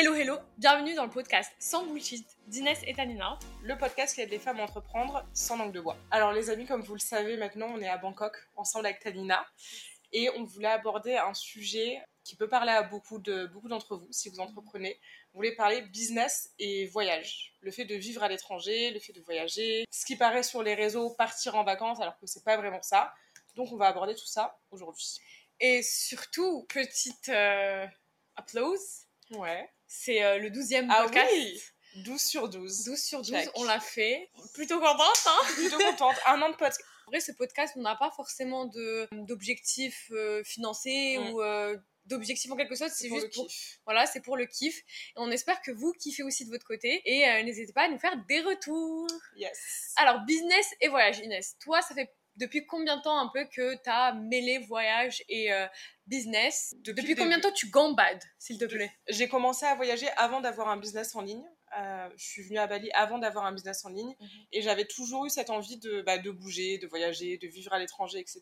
Hello, hello, bienvenue dans le podcast Sans Bullshit d'Inès et Tanina. Le podcast qui aide les femmes à entreprendre sans langue de bois. Alors les amis, comme vous le savez maintenant, on est à Bangkok ensemble avec Tanina et on voulait aborder un sujet qui peut parler à beaucoup de beaucoup d'entre vous si vous entreprenez. On voulait parler business et voyage, le fait de vivre à l'étranger, le fait de voyager, ce qui paraît sur les réseaux partir en vacances alors que c'est pas vraiment ça. Donc on va aborder tout ça aujourd'hui. Et surtout, petite euh, applause, Ouais. C'est euh, le 12e Ah podcast. oui 12 sur 12. 12 sur 12, Check. on l'a fait. Plutôt contente, hein Plutôt contente. Un an de podcast. En vrai, ce podcast, on n'a pas forcément de- d'objectifs euh, financiers Mm. ou euh, d'objectifs en quelque sorte. C'est pour le juste pour, kiff. voilà, c'est pour le kiff. Et on espère que vous kiffez aussi de votre côté. Et euh, n'hésitez pas à nous faire des retours. Yes. Alors, business et voyage, Inès. Toi, ça fait depuis combien de temps un peu que tu as mêlé voyage et euh, business? Depuis combien de temps tu gambades, s'il te plaît? J'ai commencé à voyager avant d'avoir un business en ligne. Euh, je suis venue à Bali avant d'avoir un business en ligne Mhm. et j'avais toujours eu cette envie de, bah, de bouger, de voyager, de vivre à l'étranger, etc.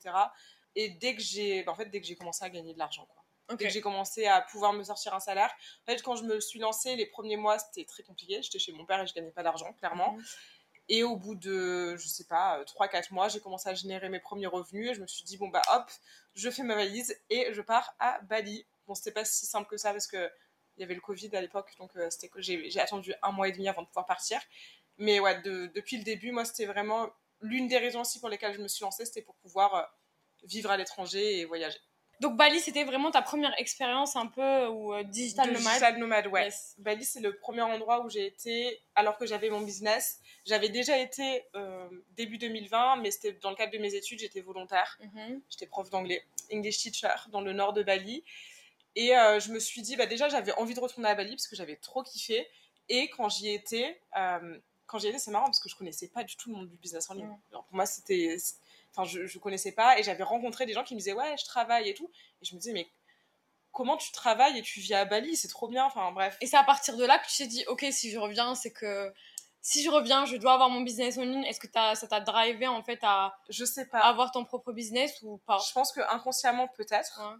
Et dès que j'ai, bah, en fait, dès que j'ai commencé à gagner de l'argent, quoi. Dès que j'ai commencé à pouvoir me sortir un salaire. En fait, quand je me suis lancée, les premiers mois, c'était très compliqué. J'étais chez mon père et je gagnais pas d'argent, clairement. Mhm. Et au bout de, je sais pas, 3-4 mois, j'ai commencé à générer mes premiers revenus et je me suis dit, bon, bah hop, je fais ma valise et je pars à Bali. Bon, c'était pas si simple que ça parce que il y avait le Covid à l'époque, donc euh, j'ai attendu un mois et demi avant de pouvoir partir. Mais ouais, de- depuis le début, moi, c'était vraiment l'une des raisons aussi pour lesquelles je me suis lancée, c'était pour pouvoir euh, vivre à l'étranger et voyager. Donc, Bali, c'était vraiment ta première expérience un peu ou euh, digital De nomade? Digital nomade, ouais. Yes. Bali, c'est le premier endroit où j'ai été alors que j'avais mon business. J'avais déjà été euh, début 2020, mais c'était dans le cadre de mes études, j'étais volontaire. Mhm. J'étais prof d'anglais, English teacher, dans le nord de Bali. Et euh, je me suis dit, bah, déjà, j'avais envie de retourner à Bali parce que j'avais trop kiffé. Et quand j'y étais, euh, quand j'y étais, c'est marrant parce que je connaissais pas du tout le monde du business en ligne. Mm. Alors, pour moi, c'était. Enfin, je, je connaissais pas et j'avais rencontré des gens qui me disaient, ouais, je travaille et tout. Et je me disais, mais comment tu travailles et tu vis à Bali? C'est trop bien. Enfin, bref. Et c'est à partir de là que tu t'es dit, ok, si je reviens, c'est que si je reviens, je dois avoir mon business en ligne. Est-ce que ça t'a drivé en fait à Je sais pas. avoir ton propre business ou pas? Je pense que inconsciemment, peut-être. Ouais.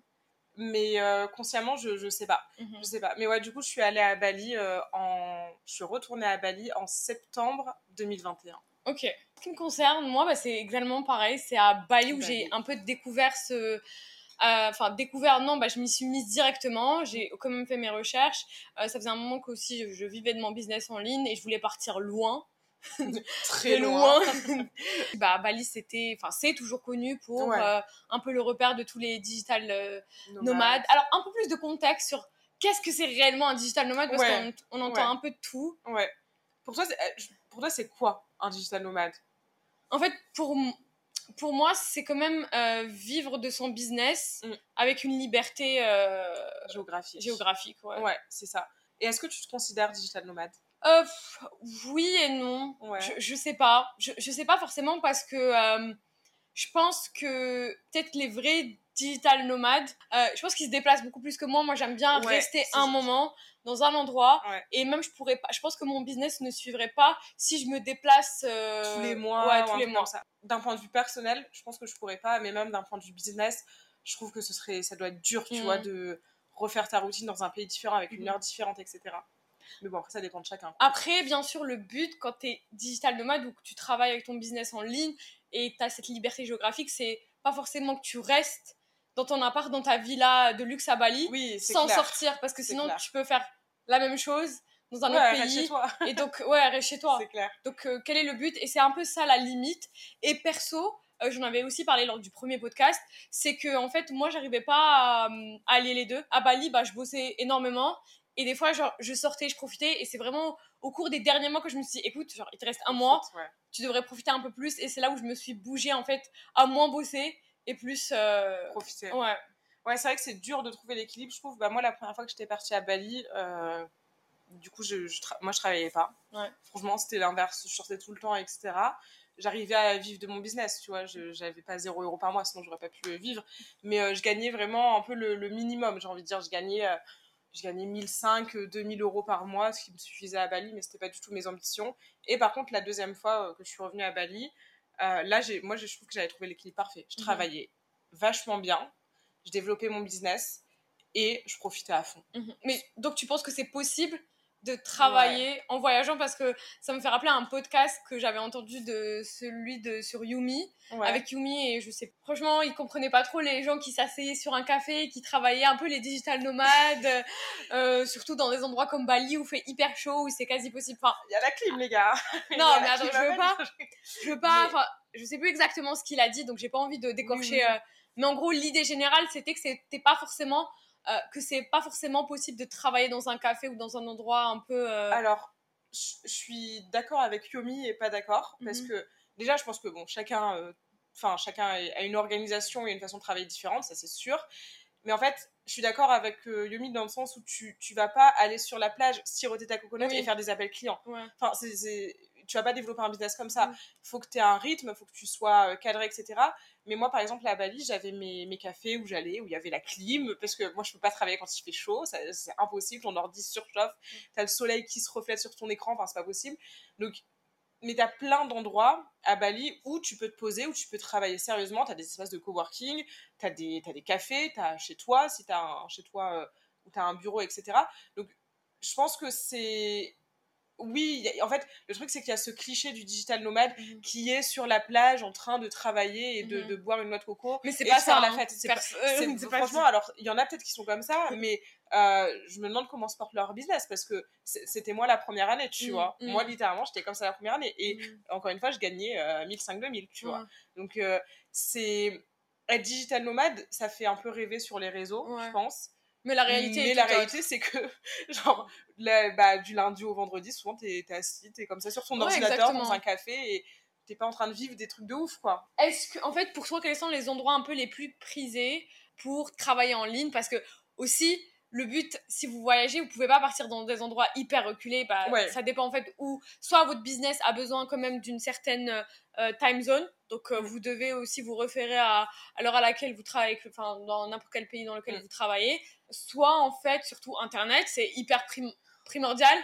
Mais euh, consciemment, je, je sais pas. Mhm. Je sais pas. Mais ouais, du coup, je suis allée à Bali euh, en. Je suis retournée à Bali en septembre 2021. Ok. Ce qui me concerne, moi, bah, c'est exactement pareil. C'est à Bali où j'ai un peu découvert ce. euh, Enfin, découvert, non, bah, je m'y suis mise directement. J'ai quand même fait mes recherches. Euh, ça faisait un moment qu'aussi je, je vivais de mon business en ligne et je voulais partir loin. Très loin. bah, Bali, c'était. Enfin, c'est toujours connu pour Ouais. euh, un peu le repère de tous les digital euh, Nomade. nomades. Alors, un peu plus de contexte sur qu'est-ce que c'est réellement un digital nomade parce Ouais. qu'on on entend Ouais. un peu de tout. Ouais. Pour toi, pour toi, c'est quoi un digital nomade? En fait, pour, pour moi, c'est quand même euh, vivre de son business Mm. avec une liberté euh, géographique géographique. Ouais. Ouais, c'est ça. Et est-ce que tu te considères digital nomade? Euh, oui et non. Ouais. Je, je sais pas. Je, je sais pas forcément parce que euh, je pense que peut-être les vrais digital nomades, euh, je pense qu'ils se déplacent beaucoup plus que moi. Moi, j'aime bien Ouais, rester un moment dans un endroit Ouais. et même je pourrais pas. Je pense que mon business ne suivrait pas si je me déplace euh, tous les mois Ouais, ou tous les mois. D'un point de vue personnel, je pense que je pourrais pas, mais même d'un point de vue business, je trouve que ce serait, ça doit être dur, tu Mm. vois, de refaire ta routine dans un pays différent avec une Mhm. heure différente, etc. Mais bon, après, ça dépend de chacun. Après, bien sûr, le but quand tu es digital nomade ou que tu travailles avec ton business en ligne et tu as cette liberté géographique, c'est pas forcément que tu restes dans ton appart, dans ta villa de luxe à Bali, Oui, sans clair. sortir, parce que sinon clair. tu peux faire la même chose dans un Ouais, autre reste chez pays. toi. Et donc, ouais, reste chez toi. c'est clair. Donc, euh, quel est le but? Et c'est un peu ça la limite. Et perso, euh, j'en avais aussi parlé lors du premier podcast, c'est que en fait, moi, j'arrivais pas à, euh, à allier les deux. À Bali, bah, je bossais énormément. Et des fois, genre, je sortais, je profitais. Et c'est vraiment au cours des derniers mois que je me suis dit, écoute, genre, il te reste un mois, Ouais. tu devrais profiter un peu plus. Et c'est là où je me suis bougée, en fait, à moins bosser et plus. euh, Profiter. Ouais. Ouais, c'est vrai que c'est dur de trouver l'équilibre, je trouve. Bah, moi, la première fois que j'étais partie à Bali, euh, du coup, je, je tra- moi, je travaillais pas. Ouais. Franchement, c'était l'inverse. Je sortais tout le temps, etc. J'arrivais à vivre de mon business, tu vois. Je J'avais pas 0 euros par mois, sinon j'aurais pas pu euh, vivre. Mais euh, je gagnais vraiment un peu le, le minimum, j'ai envie de dire. Je gagnais, euh, je gagnais 1005, euh, 2000 euros par mois, ce qui me suffisait à Bali, mais c'était pas du tout mes ambitions. Et par contre, la deuxième fois que je suis revenue à Bali, euh, là, j'ai- moi, je trouve que j'avais trouvé l'équilibre parfait. Je Mhm. travaillais vachement bien, je développais mon business et je profitais à fond. Mhm. Mais donc tu penses que c'est possible de travailler en voyageant parce que ça me fait rappeler un podcast que j'avais entendu de celui de sur Yumi avec Yumi et je sais franchement il comprenait pas trop les gens qui s'asseyaient sur un café qui travaillaient un peu les digital nomades euh, surtout dans des endroits comme Bali où il fait hyper chaud où c'est quasi possible. Enfin il y a la clim les gars. Non mais attends je veux pas je veux pas enfin je sais plus exactement ce qu'il a dit donc j'ai pas envie de décorcher euh, mais en gros l'idée générale c'était que c'était pas forcément euh, que c'est pas forcément possible de travailler dans un café ou dans un endroit un peu. Euh, Alors, je suis d'accord avec Yomi et pas d'accord parce mhm. que déjà, je pense que bon, chacun, euh, enfin, chacun a une organisation et une façon de travailler différente, ça c'est sûr. Mais en fait, je suis d'accord avec Yomi dans le sens où tu, tu vas pas aller sur la plage, siroter ta coconut et faire des appels clients. Enfin, c'est tu vas pas développer un business comme ça. Il faut que tu aies un rythme, il faut que tu sois euh, cadré, etc. Mais moi, par exemple, à Bali, j'avais mes, mes, cafés où j'allais, où il y avait la clim, parce que moi, je peux pas travailler quand il fait chaud, c'est impossible, ton ordi surchauffe, mm. tu as le soleil qui se reflète sur ton écran, enfin, c'est pas possible. Donc, mais tu as plein d'endroits à Bali où tu peux te poser, où tu peux travailler sérieusement. Tu as des espaces de coworking, tu as, des, as des cafés, tu as chez toi, si tu as un, chez toi euh, où tu as un bureau, etc. Donc, je pense que c'est oui, en fait, le truc, c'est qu'il y a ce cliché du digital nomade mhm. qui est sur la plage en train de travailler et de, mhm. boire une noix de coco. Mais c'est pas ça, la hein. fête. C'est franchement, alors, il y en a peut-être qui sont comme ça, mais euh, je me demande comment se porte leur business parce que c'était moi la première année, tu mhm. vois. Moi, littéralement, j'étais comme ça la première année. Et encore une fois, je gagnais euh, 1005-2000, tu vois. Donc, euh, c'est. Être digital nomade, ça fait un peu rêver sur les réseaux, je pense. Mais la réalité, mais la réalité, c'est que, genre, bah, du lundi au vendredi, souvent, t'es es assis, t'es comme ça sur ton ordinateur, dans un café, et t'es pas en train de vivre des trucs de ouf, quoi. Est-ce que, en fait, pour toi, quels sont les endroits un peu les plus prisés pour travailler en ligne? Parce que, aussi, le but, si vous voyagez, vous pouvez pas partir dans des endroits hyper reculés. Bah, Ça dépend en fait où, soit votre business a besoin quand même d'une certaine euh, time zone. Donc, euh, vous devez aussi vous référer à, à l'heure à laquelle vous travaillez, enfin, dans n'importe quel pays dans lequel vous travaillez. Soit, en fait, surtout Internet, c'est hyper primordial.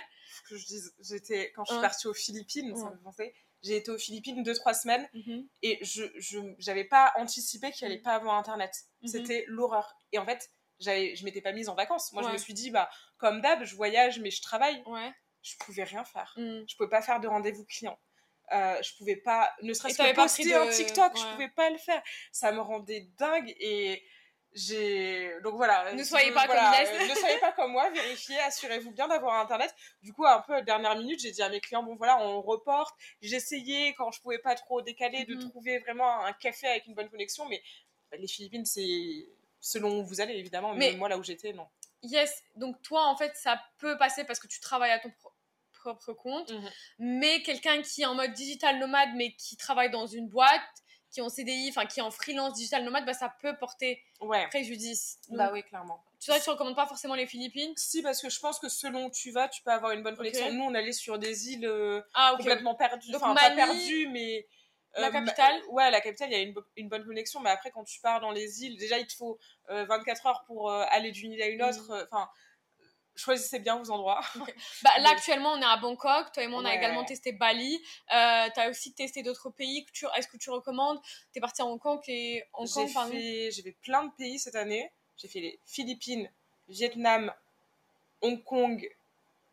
Que je dis, j'étais, quand je suis partie aux Philippines, ça me pensait, j'ai été aux Philippines deux, trois semaines mm-hmm. et je, je, j'avais pas anticipé qu'il allait mm. pas avoir Internet. Mm-hmm. C'était l'horreur. Et en fait, je m'étais pas mise en vacances. Moi, je me suis dit, bah, comme d'hab, je voyage, mais je travaille. Ouais. Je pouvais rien faire. Mm. Je pouvais pas faire de rendez-vous client. Euh, je pouvais pas, ne serait-ce que poster de... un TikTok, je pouvais pas le faire. Ça me rendait dingue et j'ai donc voilà ne soyez pas comme euh, ne soyez pas comme moi vérifiez assurez-vous bien d'avoir internet du coup un peu dernière minute j'ai dit à mes clients bon voilà on reporte j'essayais quand je pouvais pas trop décaler de mm. trouver vraiment un café avec une bonne connexion mais les Philippines c'est selon où vous allez évidemment, mais, moi là où j'étais, non. Yes, donc toi en fait ça peut passer parce que tu travailles à ton propre compte, mhm. mais quelqu'un qui est en mode digital nomade mais qui travaille dans une boîte, qui est en CDI, enfin qui est en freelance digital nomade, bah, ça peut porter préjudice. bah oui, clairement. Tu vois, tu recommandes pas forcément les Philippines? Si, parce que je pense que selon où tu vas, tu peux avoir une bonne connexion. Nous, on allait sur des îles euh, ah, complètement perdues. Enfin, pas perdues, mais la euh, capitale? Ouais, la capitale, il y a une, une, bonne connexion, mais après, quand tu pars dans les îles, déjà, il te faut 24 euh, heures pour euh, aller d'une île à une autre. Mhm. Enfin, choisissez bien vos endroits. bah, là, actuellement, on est à Bangkok. Toi et moi, on a également testé Bali. Euh, tu as aussi testé d'autres pays. Est-ce que tu recommandes? Tu es parti à Hong Kong et Hong Kong J'ai fait, fait plein de pays cette année. J'ai fait les Philippines, Vietnam, Hong Kong,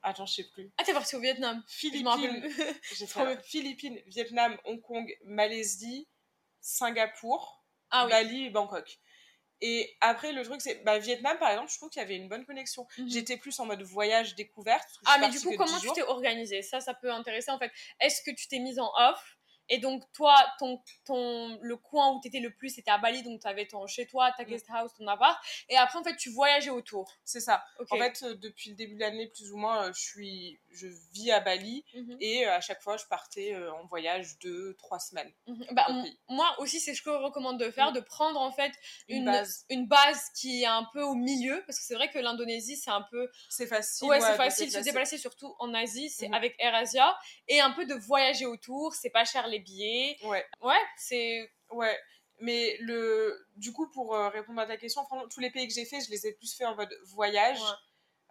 Attends, je sais plus. Ah, t'es parti au Vietnam. Philippines. J'ai fait Philippines, Vietnam, Hong Kong, Malaisie, Singapour, ah, Bali et Bangkok. Et après, le truc, c'est, bah, Vietnam, par exemple, je trouve qu'il y avait une bonne connexion. Mhm. J'étais plus en mode voyage, découverte. Ah, mais du coup, comment tu t'es organisée? Ça, ça peut intéresser, en fait. Est-ce que tu t'es mise en off? Et donc, toi, ton, ton, le coin où tu étais le plus, c'était à Bali, donc tu avais ton chez toi, ta guest house, ton appart. Et après, en fait, tu voyageais autour. C'est ça. En fait, euh, depuis le début de l'année, plus ou moins, euh, je, suis, je vis à Bali mhm. et euh, à chaque fois, je partais en voyage de trois semaines. Mhm. bah, moi aussi, c'est ce que je recommande de faire, de prendre en fait une, base. une base qui est un peu au milieu, parce que c'est vrai que l'Indonésie, c'est un peu. C'est facile. Ouais, c'est facile de se déplacer, surtout en Asie, c'est mhm. avec AirAsia. Et un peu de voyager autour, c'est pas cher les billets. Ouais. Ouais, c'est. Ouais. Mais le, du coup, pour euh, répondre à ta question, tous les pays que j'ai fait, je les ai plus fait en mode voyage.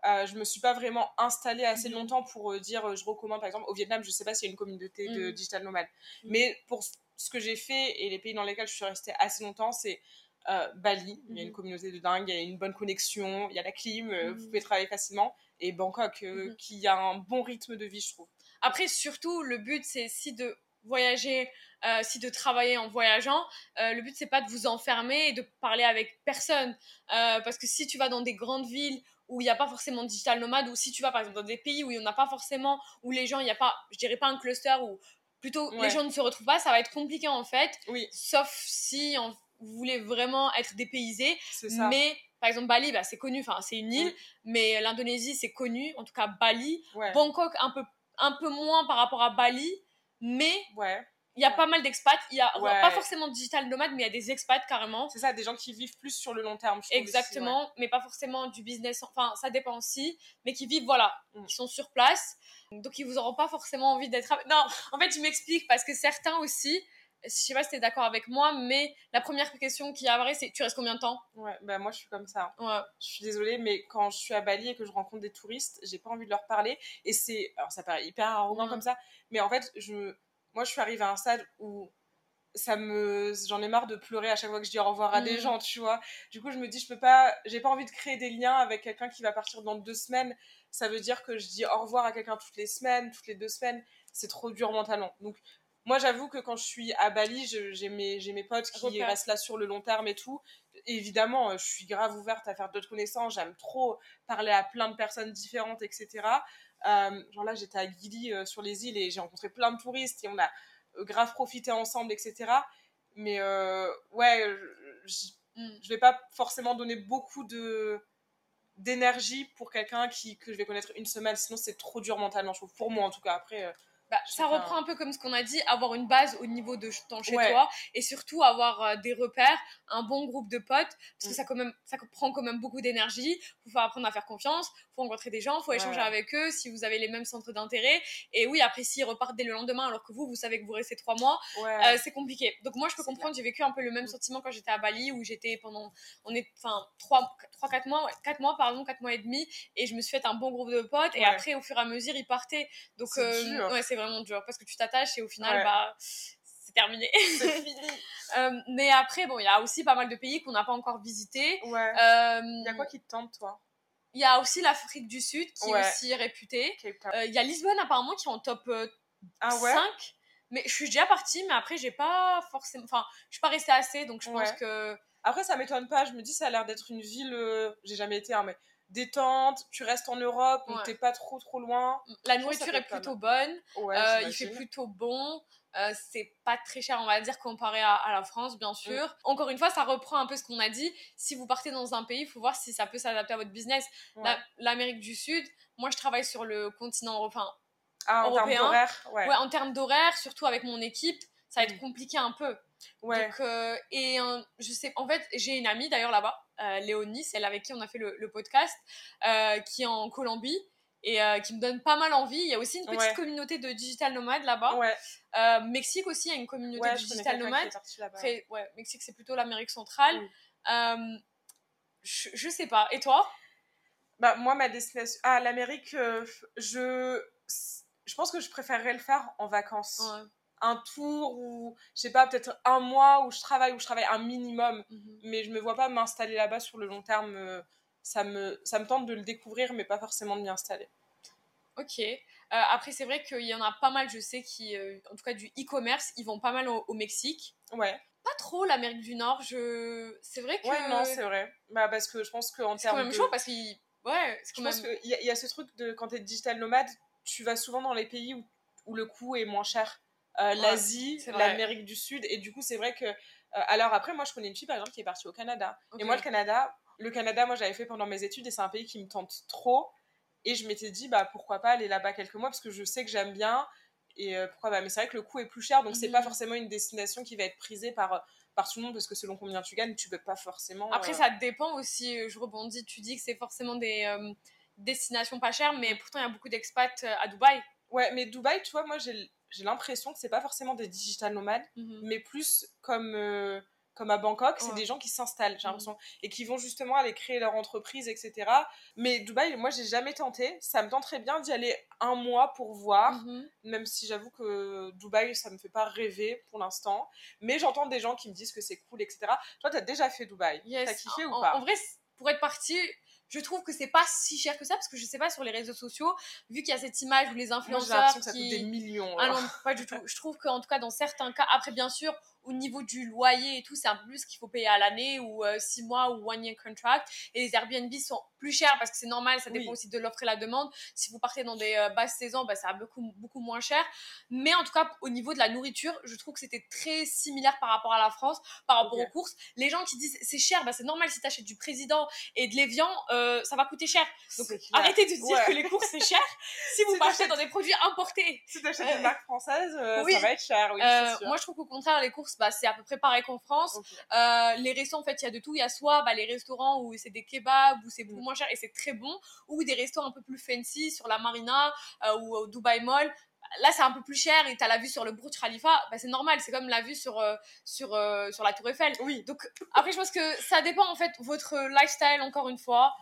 Euh, je me suis pas vraiment installée assez mhm. longtemps pour euh, dire je recommande par exemple au Vietnam je sais pas s'il y a une communauté de mhm. digital nomade mhm. mais pour ce que j'ai fait et les pays dans lesquels je suis restée assez longtemps c'est euh, Bali, il y a une communauté de dingue, il y a une bonne connexion, il y a la clim, euh, vous pouvez travailler facilement. Et Bangkok, euh, qui a un bon rythme de vie, je trouve. Après, surtout, le but, c'est si de voyager, euh, si de travailler en voyageant, euh, le but, c'est pas de vous enfermer et de parler avec personne. Euh, parce que si tu vas dans des grandes villes où il n'y a pas forcément de digital nomade, ou si tu vas par exemple dans des pays où il n'y en a pas forcément, où les gens, il n'y a pas, je dirais pas un cluster, où plutôt Ouais. les gens ne se retrouvent pas, ça va être compliqué en fait. Oui, Sauf si en- vous voulez vraiment être dépaysé. c'est ça. Mais par exemple, Bali, bah, c'est connu, enfin, c'est une île, Mm. mais l'Indonésie, c'est connu, en tout cas Bali. Ouais. Bangkok, un peu, un peu moins par rapport à Bali, mais Ouais. il y a Ouais. pas mal d'expats. Il y a Ouais. pas forcément de digital nomade, mais il y a des expats carrément. C'est ça, des gens qui vivent plus sur le long terme. je aussi, Exactement, mais pas forcément du business. Enfin, ça dépend aussi, mais qui vivent, voilà, Mm. qui sont sur place. Donc, ils vous auront pas forcément envie d'être. Non, en fait, je m'explique parce que certains aussi, je sais pas si t'es d'accord avec moi, mais la première question qui apparaît, c'est tu restes combien de temps? Ouais, bah moi je suis comme ça. Ouais. Je suis désolée, mais quand je suis à Bali et que je rencontre des touristes, j'ai pas envie de leur parler. Et c'est. Alors ça paraît hyper arrogant Mm. comme ça, mais en fait, je... moi je suis arrivée à un stade où ça me j'en ai marre de pleurer à chaque fois que je dis au revoir à des Mm. gens tu vois du coup je me dis je peux pas j'ai pas envie de créer des liens avec quelqu'un qui va partir dans deux semaines ça veut dire que je dis au revoir à quelqu'un toutes les semaines toutes les deux semaines c'est trop dur mentalement donc moi j'avoue que quand je suis à Bali j'ai mes potes qui restent là sur le long terme et tout. Évidemment euh, je suis grave ouverte à faire d'autres connaissances. J'aime trop parler à plein de personnes différentes etc Euh, genre là j'étais à Gili euh, sur les îles et j'ai rencontré plein de touristes et on a grave profité ensemble, etc. Mais euh, ouais, je, je- Mm. je vais pas forcément donner beaucoup de d'énergie pour quelqu'un qui que je vais connaître une semaine. Sinon c'est trop dur mentalement je trouve pour moi en tout cas. Après Bah, ça reprend un peu comme ce qu'on a dit, avoir une base au niveau de ton chez Ouais. toi et surtout avoir euh, des repères, un bon groupe de potes parce que Mm. ça, quand même, ça prend quand même beaucoup d'énergie. Il faut apprendre à faire confiance, il faut rencontrer des gens, il faut Ouais. échanger avec eux si vous avez les mêmes centres d'intérêt. Et oui, après, s'ils repartent dès le lendemain alors que vous, vous savez que vous restez trois mois, ouais euh, c'est compliqué. Donc moi, je peux comprendre, j'ai vécu un peu le même Mm. sentiment quand j'étais à Bali où j'étais pendant, on est, enfin, 3-4 mois, ouais, 4 mois, pardon, 4 mois et demi et je me suis fait un bon groupe de potes et après, au fur et à mesure, ils partaient. Donc, C'est euh, vraiment dur parce que tu t'attaches et au final, Ouais. bah, c'est terminé. c'est fini Euh, mais après, bon, il y a aussi pas mal de pays qu'on n'a pas encore visités. ouais Euh, il y a quoi qui te tente toi? Il y a aussi l'Afrique du Sud qui Ouais. est aussi réputée. Euh, Il y a Lisbonne apparemment qui est en top ah ouais? 5. Mais je suis déjà partie, mais après, j'ai pas forcément. Enfin, je suis pas restée assez, donc je pense que. après ça m'étonne pas je me dis ça a l'air d'être une ville euh, j'ai jamais été hein, mais détente tu restes en Europe donc Ouais. t'es pas trop trop loin La que ça nourriture est plutôt bonne, ouais euh, il fait plutôt bon, euh, c'est pas très cher, on va dire, comparé à, à la France, Mm. bien sûr. Encore une fois, ça reprend un peu ce qu'on a dit. Si vous partez dans un pays, il faut voir si ça peut s'adapter à votre business. Ouais. La- L'Amérique du Sud, moi, je travaille sur le continent européen. ah, en termes européen. d'horaire ouais Ouais, en termes d'horaire, surtout avec mon équipe, ça va être Mm. compliqué un peu. ouais Donc, euh, et euh, je sais, en fait, j'ai une amie d'ailleurs là-bas, euh, Léonie, celle avec qui on a fait le, le podcast, euh, qui est en Colombie et euh, qui me donne pas mal envie. Il y a aussi une petite Ouais. communauté de digital nomades là-bas. ouais Mexique aussi, il y a une communauté de digital quelqu'un qui nomade. est parti là-bas. Après, ouais, Mexique, c'est plutôt l'Amérique centrale. Oui. Je, je sais pas. Et toi? Bah, moi, ma destination. Ah, l'Amérique, je. Je pense que je préférerais le faire en vacances. Un tour ou, je sais pas, peut-être un mois où je travaille, où je travaille un minimum. Mhm. Mais je me vois pas m'installer là-bas sur le long terme. euh, Ça me, ça me tente de le découvrir, mais pas forcément de m'y installer. Ok. Euh, après, c'est vrai qu'il y en a pas mal, je sais, qui, euh, en tout cas du e-commerce, ils vont pas mal au, au Mexique. Ouais, Pas trop l'Amérique du Nord. Je... C'est vrai que ouais, non, c'est vrai. Bah, parce que je pense qu'en c'est quand termes même de. chaud parce qu'il. Ouais, Je quand pense même. qu'il y, y a ce truc de quand t'es digital nomade, tu vas souvent dans les pays où, où le coût est moins cher. Euh, L'Asie, l'Amérique du Sud, et du coup, c'est vrai que. euh, alors après, moi, je connais une fille par exemple qui est partie au Canada. Et moi, le Canada, le Canada, moi, j'avais fait pendant mes études et c'est un pays qui me tente trop. Et je m'étais dit, bah pourquoi pas aller là-bas quelques mois parce que je sais que j'aime bien. Et euh, pourquoi pas Mais c'est vrai que le coût est plus cher, donc c'est Mhm. pas forcément une destination qui va être prisée par, par tout le monde parce que selon combien tu gagnes, tu peux pas forcément. Après, ça dépend aussi. Je rebondis. Tu dis que c'est forcément des destinations pas chères, mais pourtant, il y a beaucoup d'expats à Dubaï. Ouais, mais Dubaï, tu vois, moi j'ai j'ai l'impression que c'est pas forcément des digital nomades, Mhm. mais plus comme, euh, comme à Bangkok, c'est Ouais. des gens qui s'installent, j'ai Mhm. l'impression, et qui vont justement aller créer leur entreprise, etc. Mais Dubaï, moi, j'ai jamais tenté. Ça me tenterait bien d'y aller un mois pour voir, Mhm. même si j'avoue que Dubaï, ça me fait pas rêver pour l'instant. Mais j'entends des gens qui me disent que c'est cool, etc. Toi, t'as déjà fait Dubaï. Yes. T'as kiffé en, ou pas? en vrai, pour être parti, je trouve que c'est pas si cher que ça parce que je sais pas sur les réseaux sociaux, vu qu'il y a cette image où les Moi, j'ai influenceurs l'impression que ça qui coûte des millions. Ah non, pas du tout. Je trouve qu'en tout cas, dans certains cas, après, bien sûr, au niveau du loyer et tout, c'est un peu plus qu'il faut payer à l'année ou 6 mois ou one year contract. Et les Airbnb sont plus chers parce que c'est normal, ça dépend Oui. aussi de l'offre et la demande. Si vous partez dans des euh, basses saisons, bah, ça va beaucoup, beaucoup moins cher. Mais en tout cas, au niveau de la nourriture, je trouve que c'était très similaire par rapport à la France, par rapport aux courses. Les gens qui disent c'est cher, bah, c'est normal si tu achètes du président et de l'évian, euh, ça va coûter cher. Donc arrêtez de dire Ouais. que les courses c'est cher si vous partez dans des produits importés. Si Euh, une marque française, euh, oui. ça va être cher, oui, Euh, moi, je trouve qu'au contraire, les courses, bah, c'est à peu près pareil qu'en France. Euh, les restos, en fait, il y a de tout. Il y a soit bah, les restaurants où c'est des kebabs, où c'est beaucoup Mm. moins cher et c'est très bon, ou des restos un peu plus fancy sur la Marina euh, ou au Dubai Mall. Là, c'est un peu plus cher et t'as la vue sur le Burj Khalifa. Bah, c'est normal, c'est comme la vue sur, euh, sur, euh, sur la Tour Eiffel. Oui. Donc, après, je pense que ça dépend, en fait, votre lifestyle, encore une fois.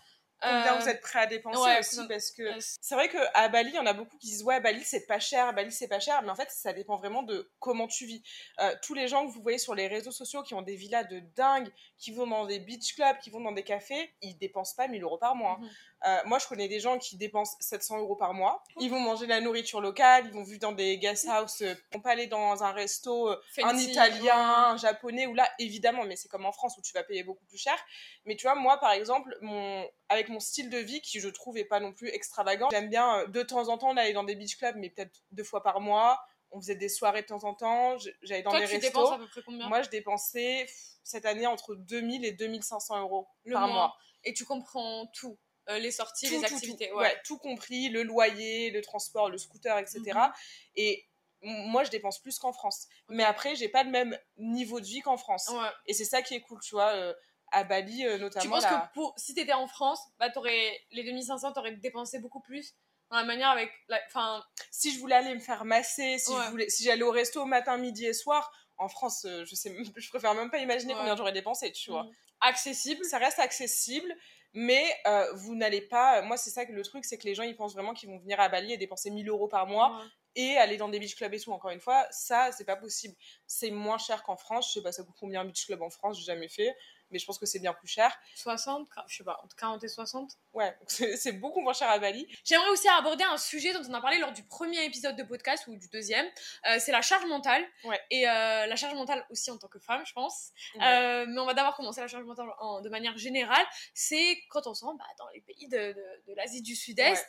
Combien Euh, vous êtes prêt à dépenser ouais, aussi combien- parce que euh, c'est vrai qu'à Bali, il y en a beaucoup qui disent ouais, Bali c'est pas cher, Bali c'est pas cher, mais en fait ça dépend vraiment de comment tu vis. Euh, tous les gens que vous voyez sur les réseaux sociaux qui ont des villas de dingue, qui vont dans des beach clubs, qui vont dans des cafés, ils dépensent pas 1000 euros par mois. hein. Mhm. Euh, moi je connais des gens qui dépensent 700 euros par mois. Ils vont manger de la nourriture locale, ils vont vivre dans des guest house, euh, ils vont pas aller dans un resto euh, un fancy, italien, un japonais, ou là, évidemment, mais c'est comme en France où tu vas payer beaucoup plus cher. Mais tu vois, moi, par exemple, mon... avec mon style de vie, qui je trouve est pas non plus extravagant, j'aime bien de temps en temps aller dans des beach clubs, mais peut-être deux fois par mois. On faisait des soirées de temps en temps, j'allais dans Toi, des tu restos. dépenses à peu près combien? Moi, je dépensais cette année entre 2000 et 2500 euros le par mois. mois. Et tu comprends tout. Euh, les sorties, Tout, les activités. tout. ouais. Ouais, tout compris, le loyer, le transport, le scooter, etc. Mhm. Et m- moi, je dépense plus qu'en France. Mais après, j'ai pas le même niveau de vie qu'en France. Ouais. Et c'est ça qui est cool, tu vois. euh, à Bali, euh, notamment. Tu penses là- que pour, si t'étais en France, bah t'aurais les 2500, t'aurais dépensé beaucoup plus dans la manière avec, enfin, si je voulais aller me faire masser, si Ouais. je voulais, si j'allais au resto matin, midi et soir, en France, euh, je sais, je préfère même pas imaginer Ouais. combien j'aurais dépensé, tu vois. mm, accessible. Ça reste accessible, mais euh, vous n'allez pas. Moi, c'est ça que le truc, c'est que les gens ils pensent vraiment qu'ils vont venir à Bali et dépenser 1000 euros par mois Ouais. et aller dans des beach clubs et tout. Encore une fois, ça, c'est pas possible. C'est moins cher qu'en France. Je sais pas, ça coûte combien un beach club en France, j'ai jamais fait, mais je pense que c'est bien plus cher. 60, je sais pas, entre 40 et 60. Ouais, c'est beaucoup moins cher à Bali. J'aimerais aussi aborder un sujet dont on a parlé lors du premier épisode de podcast ou du deuxième. Euh, c'est la charge mentale. Ouais. Et euh, la charge mentale aussi en tant que femme, je pense. Ouais. Euh, mais on va d'abord commencer la charge mentale en- de manière générale. C'est quand on se rend bah, dans les pays de, de- de l'Asie du Sud-Est.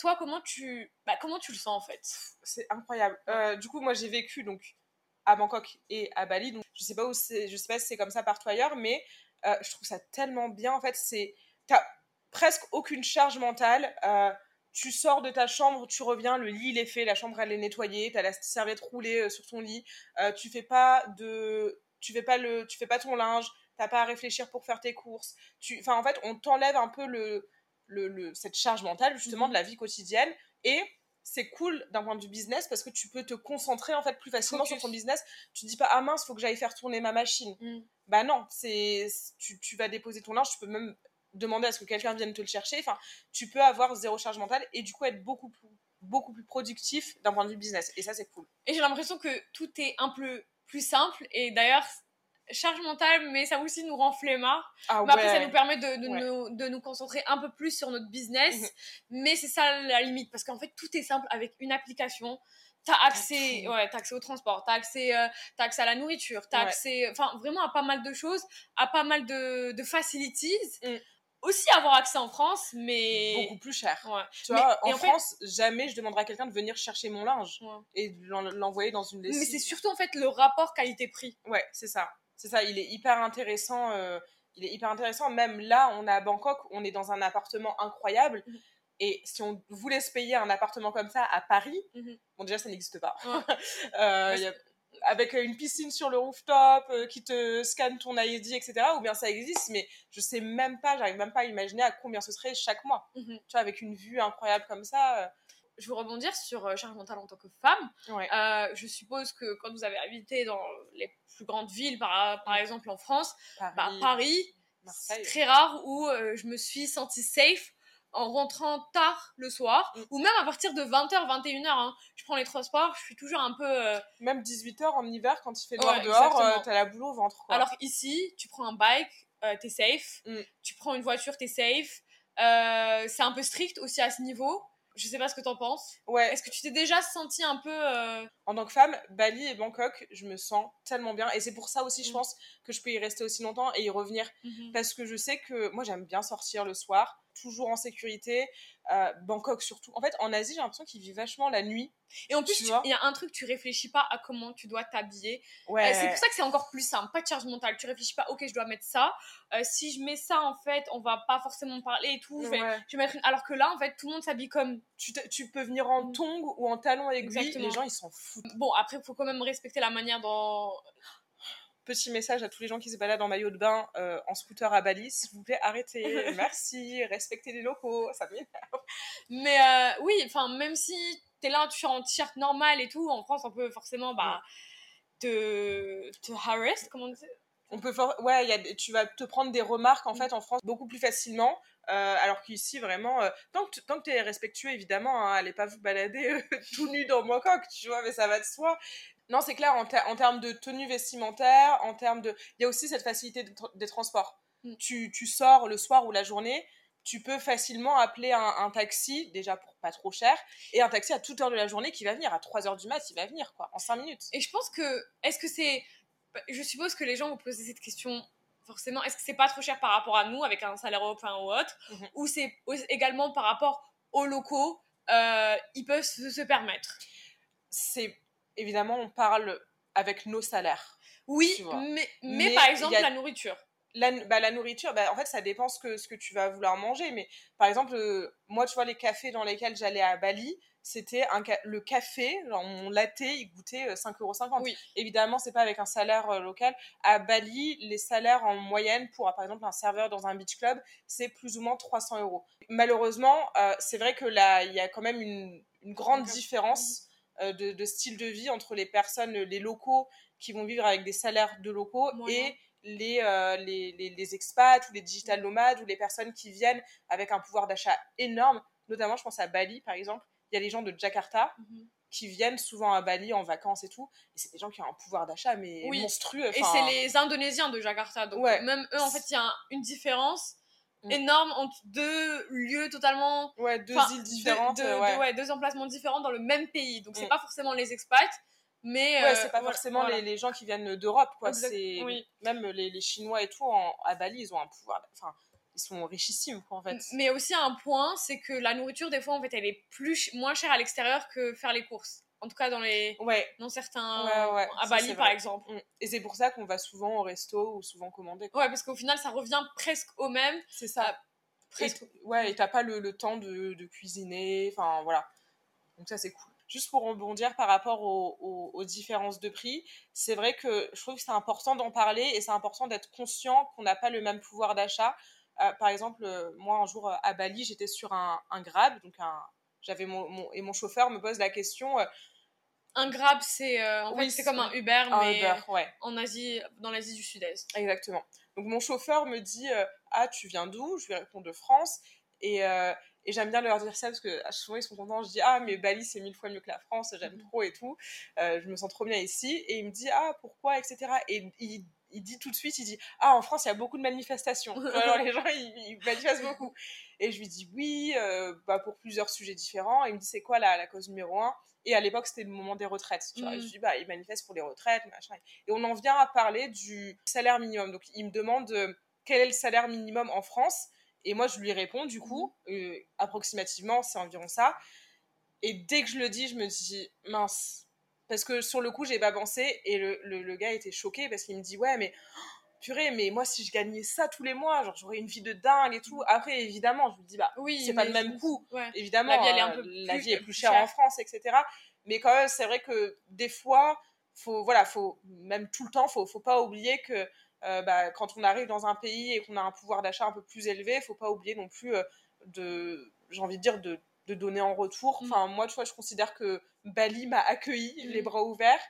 Toi, comment tu, bah, comment tu le sens en fait? C'est incroyable. Du coup, moi, j'ai vécu donc à Bangkok et à Bali. Donc, je sais pas où c'est, je sais pas si c'est comme ça partout ailleurs, mais euh, je trouve ça tellement bien. En fait, c'est, t'as presque aucune charge mentale. Euh, tu sors de ta chambre, tu reviens, le lit il est fait, la chambre elle est nettoyée, t'as la serviette roulée euh, sur ton lit. Euh, tu fais pas de, tu fais pas le, tu fais pas ton linge. T'as pas à réfléchir pour faire tes courses. Tu, enfin, en fait, on t'enlève un peu le, le, le- cette charge mentale justement Mhm. de la vie quotidienne et c'est cool d'un point de vue business parce que tu peux te concentrer en fait plus facilement Focus. sur ton business. Tu dis pas ah mince, faut que j'aille faire tourner ma machine. Mm. Bah non, c'est tu, tu vas déposer ton linge, tu peux même demander à ce que quelqu'un vienne te le chercher. Enfin, tu peux avoir zéro charge mentale et du coup être beaucoup plus beaucoup plus productif d'un point de vue business et ça c'est cool. Et j'ai l'impression que tout est un peu plus simple. Et d'ailleurs, charge mentale, mais ça aussi nous rend flemmards. Ah Mais après, ça nous permet de, de, Ouais. nous, de nous concentrer un peu plus sur notre business. Mhm. Mais c'est ça la limite, parce qu'en fait, tout est simple avec une application. T'as accès, ouais, t'as accès au transport, t'as accès, euh, accès à la nourriture, t'as Ouais. accès, enfin, vraiment à pas mal de choses, à pas mal de, de facilities. Mm. Aussi avoir accès en France, mais. beaucoup plus cher. Ouais. Tu Mais- vois, en fait- France, jamais je demanderai à quelqu'un de venir chercher mon linge Ouais. et l'envoyer dans une lessive. Mais c'est surtout en fait le rapport qualité-prix. Ouais, c'est ça. C'est ça, il est hyper intéressant. euh, il est hyper intéressant. Même là, on est à Bangkok, on est dans un appartement incroyable. Mhm. Et si on voulait se payer un appartement comme ça à Paris, Mhm. bon, déjà, ça n'existe pas. Euh, il y a- avec une piscine sur le rooftop euh, qui te scanne ton ID, etc. Ou bien ça existe, mais je sais même pas, j'arrive même pas à imaginer à combien ce serait chaque mois. Mhm. Tu vois, avec une vue incroyable comme ça. Je veux rebondir sur euh, charge mentale en tant que femme. Ouais. Euh, je suppose que quand vous avez habité dans les plus grandes villes, par, par exemple en France, Paris, bah, Paris, c'est très rare où euh, je me suis sentie safe en rentrant tard le soir, Mm. ou même à partir de 20h, 21h. hein. Je prends les transports, je suis toujours un peu... euh, Même 18h en hiver, quand il fait noir Ouais, dehors, t'as la boule au ventre. Quoi. Alors ici, tu prends un bike, t'es safe. Mm. Tu prends une voiture, t'es safe. C'est un peu strict aussi à ce niveau. Je sais pas ce que t'en penses. ouais, Est-ce que tu t'es déjà senti un peu... euh, en tant que femme, Bali et Bangkok, je me sens tellement bien. Et c'est pour ça aussi, je Mm. pense, que je peux y rester aussi longtemps et y revenir. Mhm. Parce que je sais que moi, j'aime bien sortir le soir, toujours en sécurité. Euh, Bangkok surtout. En fait, en Asie, j'ai l'impression qu'ils vivent vachement la nuit. Et en plus, il y a un truc, tu réfléchis pas à comment tu dois t'habiller. Ouais. Euh, c'est pour ça que c'est encore plus simple, pas de charge mentale. Tu réfléchis pas, ok, je dois mettre ça. Euh, si je mets ça, en fait, on va pas forcément parler et tout. Je vais, Ouais. je vais mettre une- Alors que là, en fait, tout le monde s'habille comme. Tu, peux venir en tongs ou en talons aiguilles, Exactement. les gens ils s'en foutent. Bon, après, il faut quand même respecter la manière dont. Petit message à tous les gens qui se baladent en maillot de bain euh, en scooter à Bali, s'il vous plaît, arrêtez, merci, respectez les locaux, ça m'énerve. Mais euh, oui, enfin, même si t'es là, tu es en t-shirt normal et tout, en France, on peut forcément bah, te, te harass, comment on dit On peut for- ouais, y a tu vas te prendre des remarques en Mm. fait en France beaucoup plus facilement, euh, alors qu'ici vraiment, euh, tant que tant que t'es respectueux évidemment, hein, allez pas vous balader euh, tout nu dans Bangkok, tu vois, mais ça va de soi. Non, c'est clair en, ter- en termes de tenue vestimentaire, en termes de, il y a aussi cette facilité de tra- des transports. Mm. Tu, tu sors le soir ou la journée, tu peux facilement appeler un, un taxi déjà pour pas trop cher et un taxi à toute heure de la journée qui va venir à 3 heures du mat, il va venir quoi, en 5 minutes. Et je pense que, est-ce que c'est. Je suppose que les gens vont poser cette question forcément. Est-ce que c'est pas trop cher par rapport à nous, avec un salaire européen ou autre Mhm. Ou c'est également par rapport aux locaux, euh, ils peuvent se, se permettre? C'est évidemment on parle avec nos salaires. Oui, mais, mais, Mais par exemple, a- la nourriture. La, bah, la nourriture, bah, en fait, ça dépend ce que, ce que tu vas vouloir manger. Mais par exemple, euh, moi, tu vois, les cafés dans lesquels j'allais à Bali, c'était un ca- le café, genre mon latte, il coûtait euh, 5,50€. Oui. Évidemment, c'est pas avec un salaire euh, local. À Bali, les salaires en moyenne pour, par exemple, un serveur dans un beach club, c'est plus ou moins 300 euros. Malheureusement, euh, c'est vrai que là, il y a quand même une, une grande différence euh, de, de style de vie entre les personnes, les locaux qui vont vivre avec des salaires de locaux Moyen. et les, euh, les, les, les expats ou les digital nomades ou les personnes qui viennent avec un pouvoir d'achat énorme. Notamment, je pense à Bali, par exemple. Il y a les gens de Jakarta Mhm. qui viennent souvent à Bali en vacances et tout. Et c'est des gens qui ont un pouvoir d'achat, mais Oui. monstrueux. Et c'est les Indonésiens de Jakarta. Donc, Ouais. même eux, en fait, il y a un- une différence Mm. énorme entre deux lieux totalement. Ouais, deux îles différentes. deux- euh, ouais. ouais, deux emplacements différents dans le même pays. Donc, c'est Mm. pas forcément les expats, mais. Ouais, euh, c'est pas voilà, forcément voilà. les, les gens qui viennent d'Europe, quoi. C'est oui. même les, les Chinois et tout en- à Bali, ils ont un pouvoir. Enfin, ils sont richissimes, quoi, en fait. Mais aussi un point, c'est que la nourriture, des fois, en fait, elle est plus moins chère à l'extérieur que faire les courses. En tout cas, dans les Ouais. dans certains Ouais, ouais, à Bali par exemple. Mm. Et c'est pour ça qu'on va souvent au resto ou souvent commander. quoi. Ouais, parce qu'au final, ça revient presque au même. C'est ça. Presque. Et, ouais, et t'as pas le, le temps de, de cuisiner. Enfin, voilà. Donc ça, c'est cool. Juste pour rebondir par rapport aux, aux- aux différences de prix, c'est vrai que je trouve que c'est important d'en parler et c'est important d'être conscient qu'on n'a pas le même pouvoir d'achat. Euh, par exemple, euh, moi, un jour euh, à Bali, j'étais sur un, un Grab, donc un, j'avais mon, mon- et mon chauffeur me pose la question, euh, Un Grab, c'est euh, en Oui, fait c'est comme un Uber, un mais Uber, ouais. en Asie, dans l'Asie du Sud-Est. Exactement. Donc mon chauffeur me dit euh, Ah, tu viens d'où? Je lui réponds de France. Et, euh, et j'aime bien leur dire ça parce que ah, souvent ils sont contents. Je dis Ah, mais Bali c'est mille fois mieux que la France, j'aime Mhm. trop et tout. Euh, je me sens trop bien ici. Et il me dit Ah, pourquoi etc. Et il, il dit tout de suite Il dit Ah, en France il y a beaucoup de manifestations. Genre, les gens ils, ils manifestent beaucoup. Et je lui dis Oui, euh, bah, pour plusieurs sujets différents. Et il me dit C'est quoi la, la cause numéro un? Et à l'époque, c'était le moment des retraites. Tu vois. Et je dis, bah, ils manifestent pour les retraites, machin. Et on en vient à parler du salaire minimum. Donc, il me demande euh, quel est le salaire minimum en France? Et moi, je lui réponds, du coup, euh, approximativement, c'est environ ça. Et dès que je le dis, je me dis, mince. Parce que sur le coup, j'ai pas pensé. Et le, le, le gars était choqué parce qu'il me dit, ouais, mais purée, mais moi, si je gagnais ça tous les mois, genre, j'aurais une vie de dingue et tout. Après, évidemment, je lui dis, bah, Oui, c'est pas le même coût Ouais. évidemment, La vie, elle est un euh, peu la plus- vie est plus plus chère, chère. en France, etc. Mais quand même, c'est vrai que des fois, faut, voilà, faut, même tout le temps, faut, faut pas oublier que euh, bah, quand on arrive dans un pays et qu'on a un pouvoir d'achat un peu plus élevé, faut pas oublier non plus euh, de, j'ai envie de dire, de de donner en retour. Mm. Enfin, moi, tu vois, je considère que Bali m'a accueilli, Mm. les bras ouverts.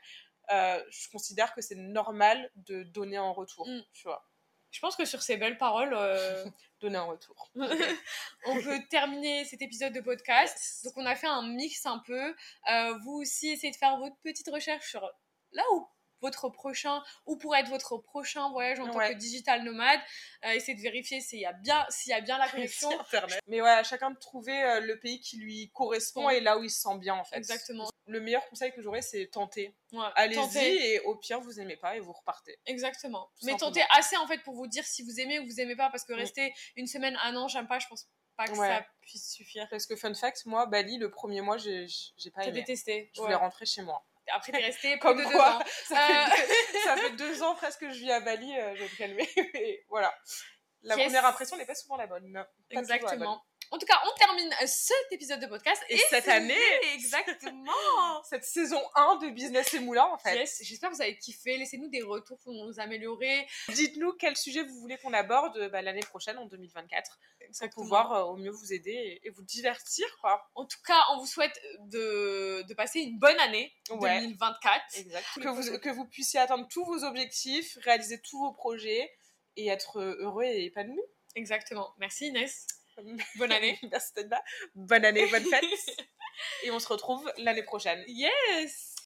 Euh, je considère que c'est normal de donner en retour, Mm. tu vois. Je pense que sur ces belles paroles, euh, Donner en retour. on peut terminer cet épisode de podcast. Donc on a fait un mix un peu. Euh, vous aussi, essayez de faire votre petite recherche sur là où votre prochain, ou pourrait être votre prochain voyage en tant Ouais. que digital nomade. Euh, essayez de vérifier s'il y a bien, s'il y a bien la connexion. Mais voilà, chacun de trouver euh, le pays qui lui correspond Mm. et là où il se sent bien, en fait. Exactement. Le meilleur conseil que j'aurais, c'est tenter. Ouais, Allez-y et au pire, vous aimez pas et vous repartez. Exactement. Tout Mais simplement. tentez assez en fait pour vous dire si vous aimez ou vous aimez pas, parce que Mm. rester une semaine, un an, j'aime pas, je pense pas que Ouais. ça puisse suffire. Parce que fun fact, moi, Bali, le premier mois, j'ai pas aimé. détesté. Je voulais Ouais. rentrer chez moi. Après, t'es resté Comme de deux quoi, ans. ça, Euh. fait deux, ça fait deux ans presque que je vis à Bali, euh, je vais me calmer. Mais voilà. La Yes. première impression n'est pas souvent la bonne. Pas toujours la bonne. Exactement. En tout cas, on termine euh, cet épisode de podcast. Et cette année, Exactement. cette saison 1 de Business et Moulin, en fait. Yes, j'espère que vous avez kiffé. Laissez-nous des retours pour nous améliorer. Dites-nous quel sujet vous voulez qu'on aborde bah, l'année prochaine, en 2024, pour Exactement. pouvoir euh, au mieux vous aider et, et vous divertir, quoi. En tout cas, on vous souhaite de, de passer une bonne année Ouais. 2024. Exact. Que vous, que vous puissiez atteindre tous vos objectifs, réaliser tous vos projets et être heureux et épanoui. Exactement. Merci Inès. Bonne année. Merci d'être là. Bonne année, bonne fête. et on se retrouve l'année prochaine. Yes